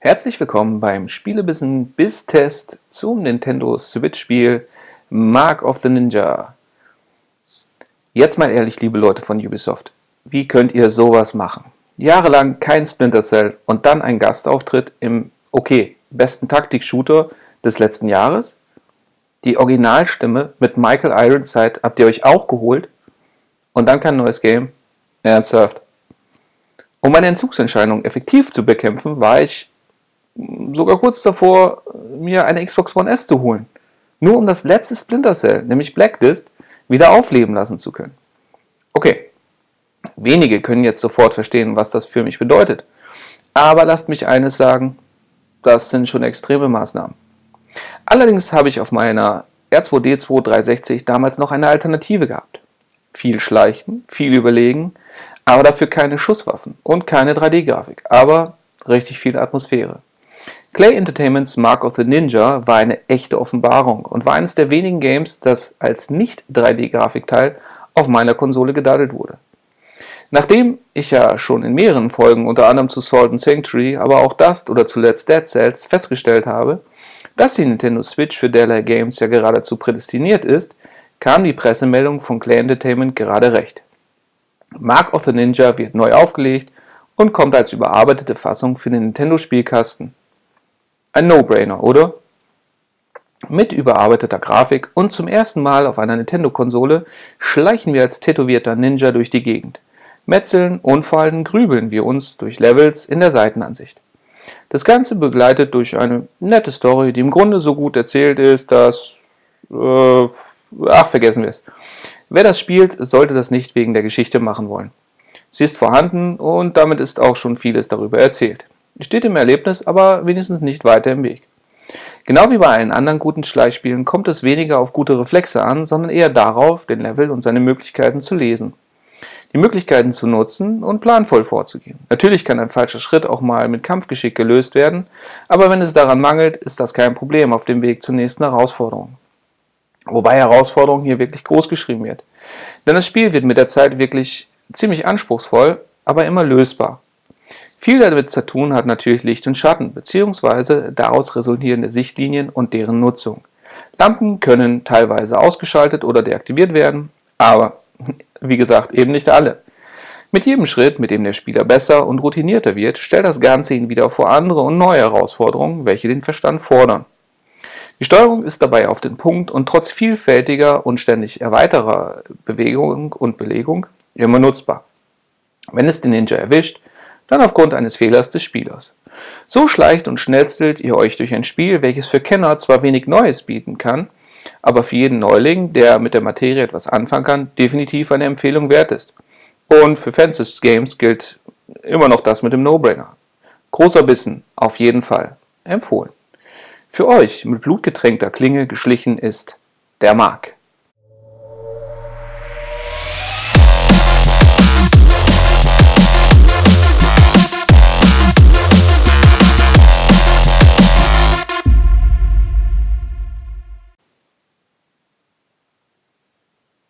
Herzlich willkommen beim Spielebissen Biz Test zum Nintendo Switch Spiel Mark of the Ninja. Jetzt mal ehrlich, liebe Leute von Ubisoft, wie könnt ihr sowas machen? Jahrelang kein Splinter Cell und dann ein Gastauftritt im, okay, besten Taktik-Shooter des letzten Jahres? Die Originalstimme mit Michael Ironside habt ihr euch auch geholt? Und dann kein neues Game? Ernsthaft? Um meine Entzugsentscheidung effektiv zu bekämpfen, war ich sogar kurz davor, mir eine Xbox One S zu holen. Nur um das letzte Splinter Cell, nämlich Blacklist, wieder aufleben lassen zu können. Okay, wenige können jetzt sofort verstehen, was das für mich bedeutet. Aber lasst mich eines sagen, das sind schon extreme Maßnahmen. Allerdings habe ich auf meiner R2D2 360 damals noch eine Alternative gehabt. Viel Schleichen, viel Überlegen, aber dafür keine Schusswaffen und keine 3D-Grafik, aber richtig viel Atmosphäre. Clay Entertainments Mark of the Ninja war eine echte Offenbarung und war eines der wenigen Games, das als nicht 3D-Grafikteil auf meiner Konsole gedaddelt wurde. Nachdem ich ja schon in mehreren Folgen, unter anderem zu Salt and Sanctuary, aber auch Dust oder zuletzt Dead Cells, festgestellt habe, dass die Nintendo Switch für derlei Games ja geradezu prädestiniert ist, kam die Pressemeldung von Clay Entertainment gerade recht. Mark of the Ninja wird neu aufgelegt und kommt als überarbeitete Fassung für den Nintendo-Spielkasten. Ein No-Brainer, oder? Mit überarbeiteter Grafik und zum ersten Mal auf einer Nintendo-Konsole schleichen wir als tätowierter Ninja durch die Gegend. Metzeln allem grübeln wir uns durch Levels in der Seitenansicht. Das Ganze begleitet durch eine nette Story, die im Grunde so gut erzählt ist, dass... Äh, ach, vergessen wir es. Wer das spielt, sollte das nicht wegen der Geschichte machen wollen. Sie ist vorhanden und damit ist auch schon vieles darüber erzählt steht im Erlebnis aber wenigstens nicht weiter im Weg. Genau wie bei allen anderen guten Schleichspielen kommt es weniger auf gute Reflexe an, sondern eher darauf, den Level und seine Möglichkeiten zu lesen. Die Möglichkeiten zu nutzen und planvoll vorzugehen. Natürlich kann ein falscher Schritt auch mal mit Kampfgeschick gelöst werden, aber wenn es daran mangelt, ist das kein Problem auf dem Weg zur nächsten Herausforderung. Wobei Herausforderung hier wirklich groß geschrieben wird. Denn das Spiel wird mit der Zeit wirklich ziemlich anspruchsvoll, aber immer lösbar. Viel damit zu tun hat natürlich Licht und Schatten bzw. daraus resultierende Sichtlinien und deren Nutzung. Lampen können teilweise ausgeschaltet oder deaktiviert werden, aber wie gesagt eben nicht alle. Mit jedem Schritt, mit dem der Spieler besser und routinierter wird, stellt das Ganze ihn wieder vor andere und neue Herausforderungen, welche den Verstand fordern. Die Steuerung ist dabei auf den Punkt und trotz vielfältiger und ständig erweiterer Bewegung und Belegung immer nutzbar. Wenn es den Ninja erwischt, dann aufgrund eines Fehlers des Spielers. So schleicht und schnetzelt ihr euch durch ein Spiel, welches für Kenner zwar wenig Neues bieten kann, aber für jeden Neuling, der mit der Materie etwas anfangen kann, definitiv eine Empfehlung wert ist. Und für Fans des Games gilt immer noch das mit dem No-Brainer. Großer Bissen, auf jeden Fall. Empfohlen. Für euch mit blutgetränkter Klinge geschlichen ist der Mark.